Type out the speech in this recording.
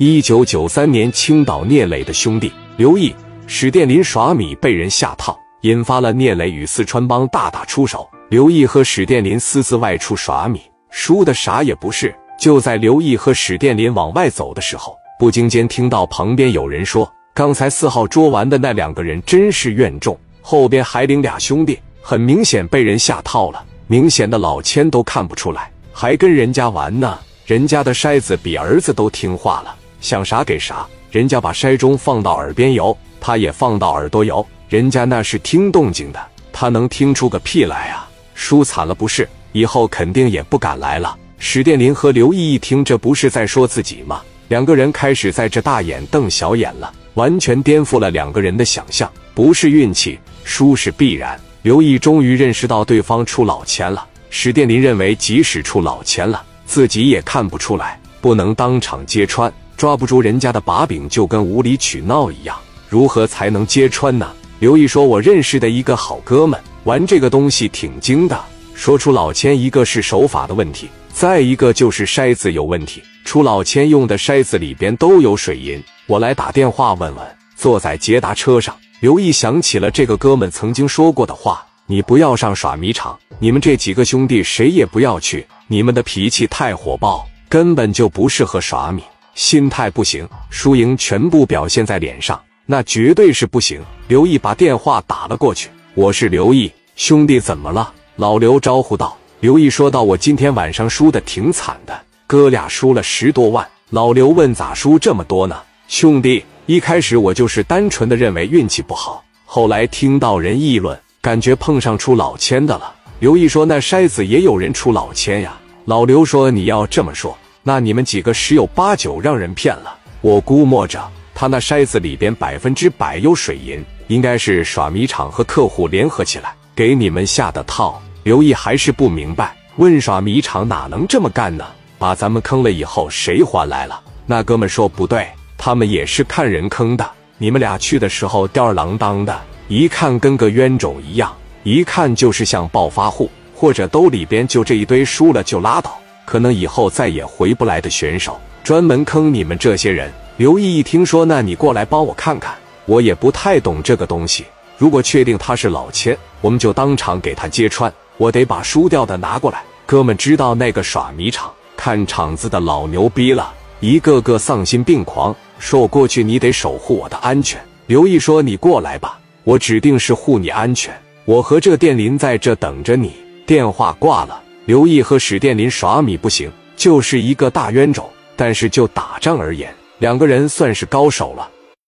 一九九三年，青岛聂磊的兄弟刘毅、史殿林耍米被人下套，引发了聂磊与四川帮大打出手。刘毅和史殿林私自外出耍米，输的啥也不是。就在刘毅和史殿林往外走的时候，不经间听到旁边有人说：“刚才四号捉完的那两个人真是怨重，后边还领俩兄弟，很明显被人下套了。明显的老千都看不出来，还跟人家玩呢。人家的筛子比儿子都听话了。”想啥给啥，人家把筛盅放到耳边摇，他也放到耳朵摇。人家那是听动静的，他能听出个屁来啊！输惨了不是？以后肯定也不敢来了。史殿林和刘毅一听，这不是在说自己吗？两个人开始在这大眼瞪小眼了，完全颠覆了两个人的想象。不是运气，输是必然。刘毅终于认识到对方出老千了。史殿林认为，即使出老千了，自己也看不出来，不能当场揭穿。抓不住人家的把柄，就跟无理取闹一样。如何才能揭穿呢？刘毅说：“我认识的一个好哥们，玩这个东西挺精的。说出老千，一个是手法的问题，再一个就是筛子有问题。出老千用的筛子里边都有水银。我来打电话问问。”坐在捷达车上，刘毅想起了这个哥们曾经说过的话：“你不要上耍米场，你们这几个兄弟谁也不要去。你们的脾气太火爆，根本就不适合耍米。”心态不行，输赢全部表现在脸上，那绝对是不行。刘毅把电话打了过去：“我是刘毅，兄弟怎么了？”老刘招呼道。刘毅说道：“我今天晚上输的挺惨的，哥俩输了十多万。”老刘问：“咋输这么多呢？”兄弟，一开始我就是单纯的认为运气不好，后来听到人议论，感觉碰上出老千的了。刘毅说：“那筛子也有人出老千呀。”老刘说：“你要这么说。”那你们几个十有八九让人骗了。我估摸着他那筛子里边百分之百有水银，应该是耍米场和客户联合起来给你们下的套。刘毅还是不明白，问耍米场哪能这么干呢？把咱们坑了以后谁还来了？那哥们说不对，他们也是看人坑的。你们俩去的时候吊儿郎当的，一看跟个冤种一样，一看就是像暴发户，或者兜里边就这一堆，输了就拉倒。可能以后再也回不来的选手，专门坑你们这些人。刘毅一听说，那你过来帮我看看，我也不太懂这个东西。如果确定他是老千，我们就当场给他揭穿。我得把输掉的拿过来。哥们知道那个耍迷场、看场子的老牛逼了，一个个丧心病狂，说我过去你得守护我的安全。刘毅说：“你过来吧，我指定是护你安全。我和这殿林在这等着你。”电话挂了。刘毅和史殿林耍米不行，就是一个大冤种。但是就打仗而言，两个人算是高手了。